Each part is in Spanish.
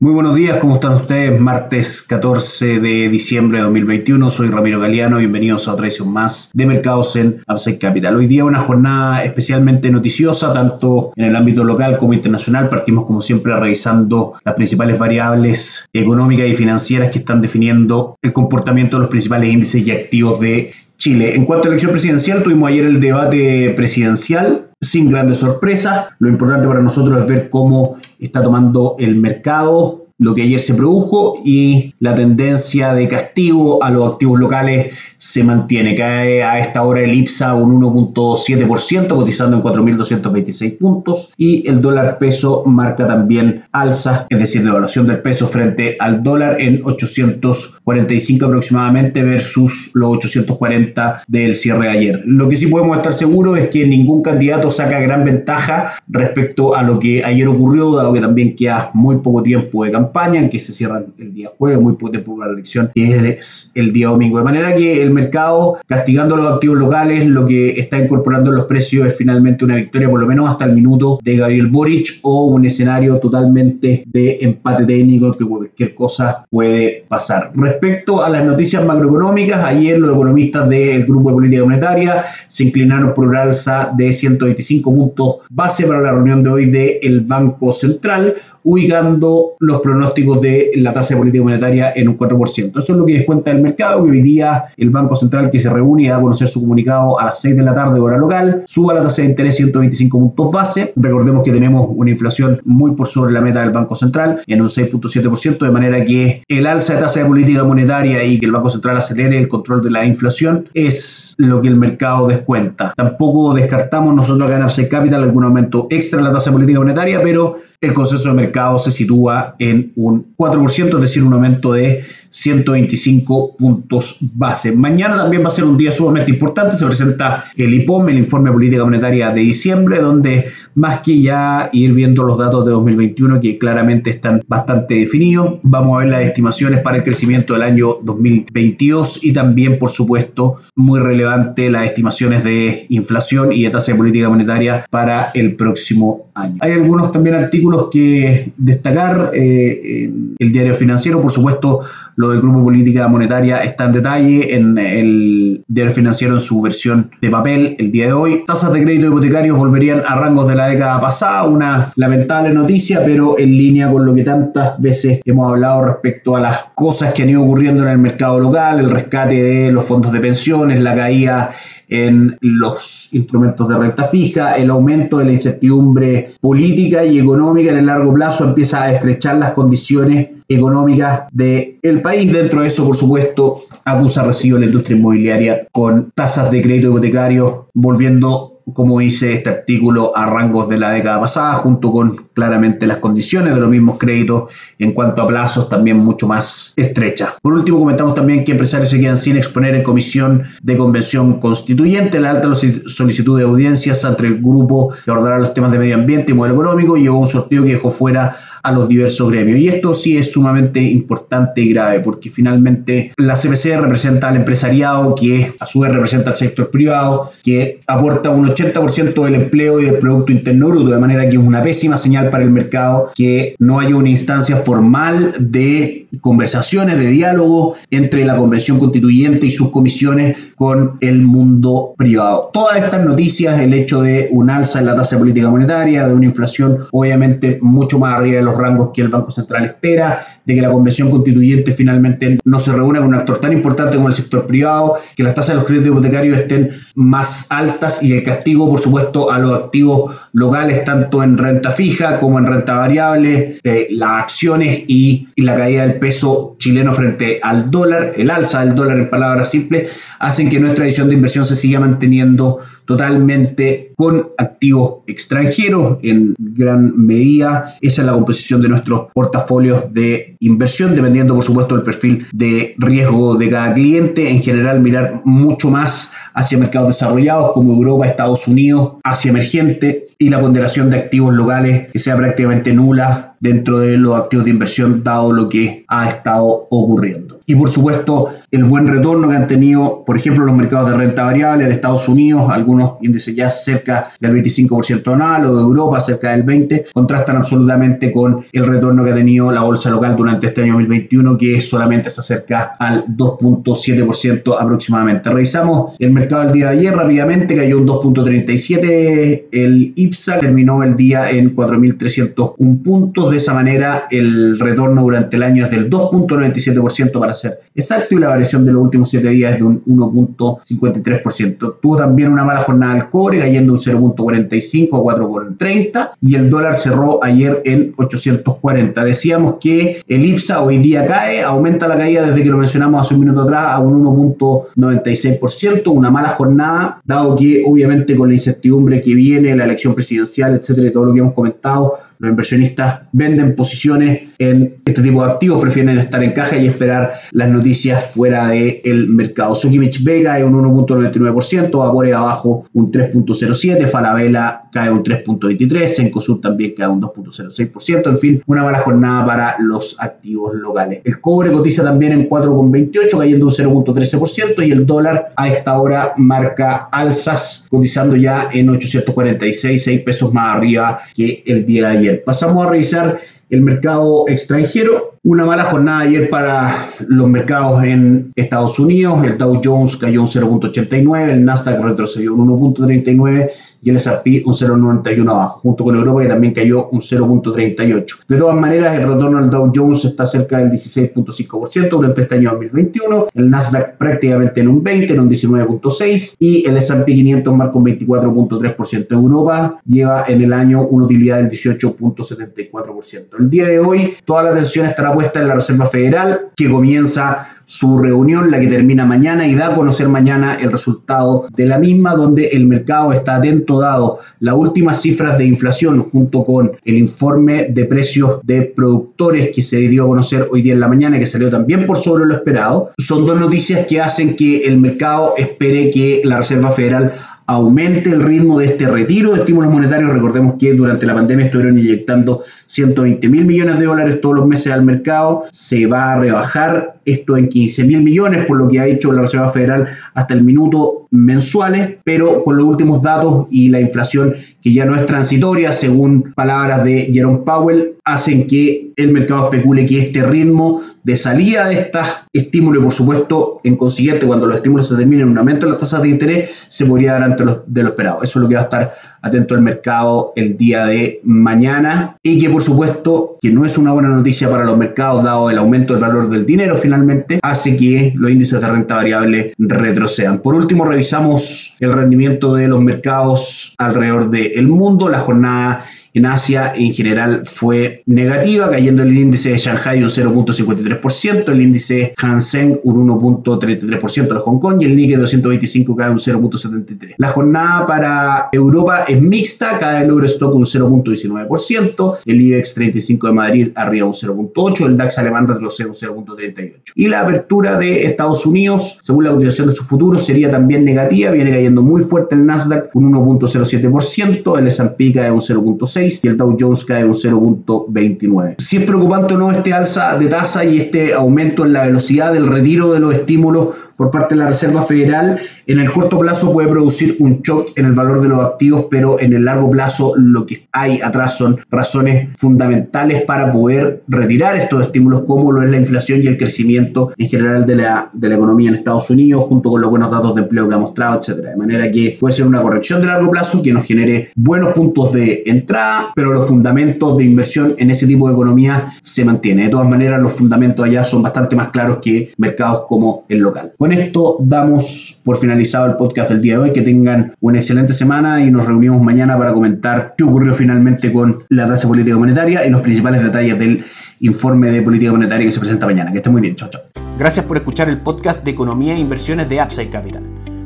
Muy buenos días, ¿cómo están ustedes? Martes 14 de diciembre de 2021, soy Ramiro Galeano, bienvenidos a otra edición más de Mercados en Upside Capital. Hoy día una jornada especialmente noticiosa, tanto en el ámbito local como internacional. Partimos como siempre revisando las principales variables económicas y financieras que están definiendo el comportamiento de los principales índices y activos de Chile. En cuanto a elección presidencial, tuvimos ayer el debate presidencial sin grandes sorpresas. Lo importante para nosotros es ver cómo está tomando el mercado lo que ayer se produjo y la tendencia de castigo a los activos locales se mantiene. Cae a esta hora el IPSA un 1.7%, cotizando en 4.226 puntos y el dólar peso marca también alza, es decir, devaluación del peso frente al dólar en 845 aproximadamente versus los 840 del cierre de ayer. Lo que sí podemos estar seguros es que ningún candidato saca gran ventaja respecto a lo que ayer ocurrió, dado que también queda muy poco tiempo de campaña campaña, que se cierra el día jueves, muy por la elección, que es el día domingo. De manera que el mercado, castigando los activos locales, lo que está incorporando en los precios es finalmente una victoria, por lo menos hasta el minuto, de Gabriel Boric o un escenario totalmente de empate técnico, que cualquier cosa puede pasar. Respecto a las noticias macroeconómicas, ayer los economistas del Grupo de Política Monetaria se inclinaron por una alza de 125 puntos base para la reunión de hoy del Banco Central, ubicando los pronósticos de la tasa de política monetaria en un 4%. Eso es lo que descuenta el mercado, que hoy día el Banco Central que se reúne a conocer su comunicado a las 6 de la tarde hora local, suba la tasa de interés 125 puntos base. Recordemos que tenemos una inflación muy por sobre la meta del Banco Central en un 6.7%, de manera que el alza de tasa de política monetaria y que el Banco Central acelere el control de la inflación es lo que el mercado descuenta. Tampoco descartamos nosotros acá en Capital algún aumento extra en la tasa de política monetaria, pero el consenso de mercado se sitúa en un 4%, es decir, un aumento de 125 puntos base. Mañana también va a ser un día sumamente importante. Se presenta el IPOM, el Informe de Política Monetaria de diciembre, donde más que ya ir viendo los datos de 2021 que claramente están bastante definidos, vamos a ver las estimaciones para el crecimiento del año 2022 y también, por supuesto, muy relevante las estimaciones de inflación y de tasa de política monetaria para el próximo año. Hay algunos también artículos que destacar. Eh, el diario financiero, por supuesto, lo del Grupo Política Monetaria está en detalle en el diario financiero en su versión de papel el día de hoy. Tasas de crédito hipotecarios volverían a rangos de la década pasada, una lamentable noticia, pero en línea con lo que tantas veces hemos hablado respecto a las cosas que han ido ocurriendo en el mercado local, el rescate de los fondos de pensiones, la caída en los instrumentos de renta fija, el aumento de la incertidumbre política y económica en el largo plazo empieza a estrechar las condiciones económicas del país. Dentro de eso, por supuesto, acusa recibo la industria inmobiliaria con tasas de crédito hipotecario volviendo como dice este artículo, a rangos de la década pasada, junto con claramente las condiciones de los mismos créditos en cuanto a plazos también mucho más estrechas. Por último, comentamos también que empresarios se quedan sin exponer en comisión de convención constituyente. La alta solicitud de audiencias entre el grupo que abordará los temas de medio ambiente y modelo económico llevó un sorteo que dejó fuera a los diversos gremios. Y esto sí es sumamente importante y grave, porque finalmente la CPC representa al empresariado, que a su vez representa al sector privado, que aporta un 80% del empleo y del Producto Interno Bruto, de manera que es una pésima señal para el mercado que no haya una instancia formal de conversaciones, de diálogo entre la Convención Constituyente y sus comisiones con el mundo privado. Todas estas noticias, el hecho de un alza en la tasa política monetaria, de una inflación obviamente mucho más arriba de los rangos que el Banco Central espera, de que la Convención Constituyente finalmente no se reúna con un actor tan importante como el sector privado, que las tasas de los créditos hipotecarios estén más altas y el castigo, por supuesto, a los activos locales, tanto en renta fija como en renta variable, eh, las acciones y, y la caída del peso chileno frente al dólar, el alza del dólar en palabras simples, hacen que nuestra visión de inversión se siga manteniendo totalmente con activos extranjeros en gran medida. Esa es la composición de nuestros portafolios de inversión, dependiendo por supuesto del perfil de riesgo de cada cliente. En general, mirar mucho más hacia mercados desarrollados como Europa, Estados Unidos, Asia emergente y la ponderación de activos locales que sea prácticamente nula dentro de los activos de inversión dado lo que ha estado ocurriendo. Y por supuesto, el buen retorno que han tenido, por ejemplo, los mercados de renta variable de Estados Unidos, algunos índices ya cerca del 25% anual o de Europa cerca del 20%, contrastan absolutamente con el retorno que ha tenido la bolsa local durante este año 2021, que solamente se acerca al 2.7% aproximadamente. Revisamos el mercado del día de ayer rápidamente, cayó un 2.37%, el IPSA terminó el día en 4.301 puntos, de esa manera el retorno durante el año es del 2.97% para ser exacto y la variación de los últimos 7 días es de un 1.53%. Tuvo también una mala jornada el cobre, cayendo un 0.45 a 4.30 y el dólar cerró ayer en 840. Decíamos que el IPSA hoy día cae, aumenta la caída desde que lo mencionamos hace un minuto atrás a un 1.96%, una mala jornada, dado que obviamente con la incertidumbre que viene, la elección presidencial, etcétera, y todo lo que hemos comentado, los inversionistas venden posiciones en este tipo de activos, prefieren estar en caja y esperar las noticias fuera del mercado. Sukimich Vega cae un 1.99%, Vapore abajo un 3.07%, Falabella cae un 3.23%, Sencosud también cae un 2.06%, en fin, una mala jornada para los activos locales. El cobre cotiza también en 4.28, cayendo un 0.13% y el dólar a esta hora marca alzas, cotizando ya en 846, 6 pesos más arriba que el día de ayer. Pasamos a revisar el mercado extranjero. Una mala jornada ayer para los mercados en Estados Unidos. El Dow Jones cayó un 0.89, el Nasdaq retrocedió un 1.39 y el S&P un 0.91 abajo, junto con Europa que también cayó un 0.38. De todas maneras, el retorno al Dow Jones está cerca del 16.5% durante este año 2021, el Nasdaq prácticamente en un 20, en un 19.6 y el S&P 500 marca un 24.3%. Europa lleva en el año una utilidad del 18.74%. El día de hoy toda la atención estará puesta en la Reserva Federal que comienza su reunión, la que termina mañana y da a conocer mañana el resultado de la misma, donde el mercado está atento dado las últimas cifras de inflación junto con el informe de precios de productores que se dio a conocer hoy día en la mañana, que salió también por sobre lo esperado. Son dos noticias que hacen que el mercado espere que la Reserva Federal aumente el ritmo de este retiro de estímulos monetarios. Recordemos que durante la pandemia estuvieron inyectando 120 mil millones de dólares todos los meses al mercado. Se va a rebajar esto en 15 mil millones, por lo que ha hecho la Reserva Federal hasta el minuto mensuales, pero con los últimos datos y la inflación que ya no es transitoria, según palabras de Jerome Powell, hacen que el mercado especule que este ritmo de salida de estos estímulos y por supuesto en consiguiente cuando los estímulos se terminen en un aumento de las tasas de interés se podría dar ante de lo esperado. Eso es lo que va a estar atento al mercado el día de mañana y que por supuesto que no es una buena noticia para los mercados dado el aumento del valor del dinero finalmente hace que los índices de renta variable retrocedan. Por último revisamos el rendimiento de los mercados alrededor del mundo. La jornada en Asia en general fue negativa, cayendo el índice de Shanghai un 0.53%, el índice Hansen un 1.33% de Hong Kong y el Nikkei 225 cae un 0.73%. La jornada para Europa es mixta, cae el Eurostock un 0.19%, el IBEX 35 de Madrid arriba un 0.8%, el DAX alemán retrocede un 0.38%. Y la apertura de Estados Unidos, según la cotización de sus futuros, sería también negativa, viene cayendo muy fuerte el Nasdaq un 1.07%, el S&P cae un 0.6%, y el Dow Jones cae un 0.29. Si es preocupante o no este alza de tasa y este aumento en la velocidad del retiro de los estímulos por parte de la Reserva Federal, en el corto plazo puede producir un shock en el valor de los activos, pero en el largo plazo lo que hay atrás son razones fundamentales para poder retirar estos estímulos, como lo es la inflación y el crecimiento en general de la, de la economía en Estados Unidos, junto con los buenos datos de empleo que ha mostrado, etcétera. De manera que puede ser una corrección de largo plazo que nos genere buenos puntos de entrada, pero los fundamentos de inversión en ese tipo de economía se mantienen. De todas maneras, los fundamentos allá son bastante más claros que mercados como el local con esto damos por finalizado el podcast del día de hoy. Que tengan una excelente semana y nos reunimos mañana para comentar qué ocurrió finalmente con la tasa política monetaria y los principales detalles del informe de política monetaria que se presenta mañana. Que esté muy bien. Chao, chao. Gracias por escuchar el podcast de Economía e Inversiones de Upside Capital.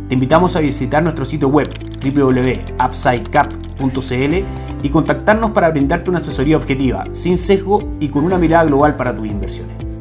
Te invitamos a visitar nuestro sitio web www.upsidecap.cl y contactarnos para brindarte una asesoría objetiva, sin sesgo y con una mirada global para tus inversiones.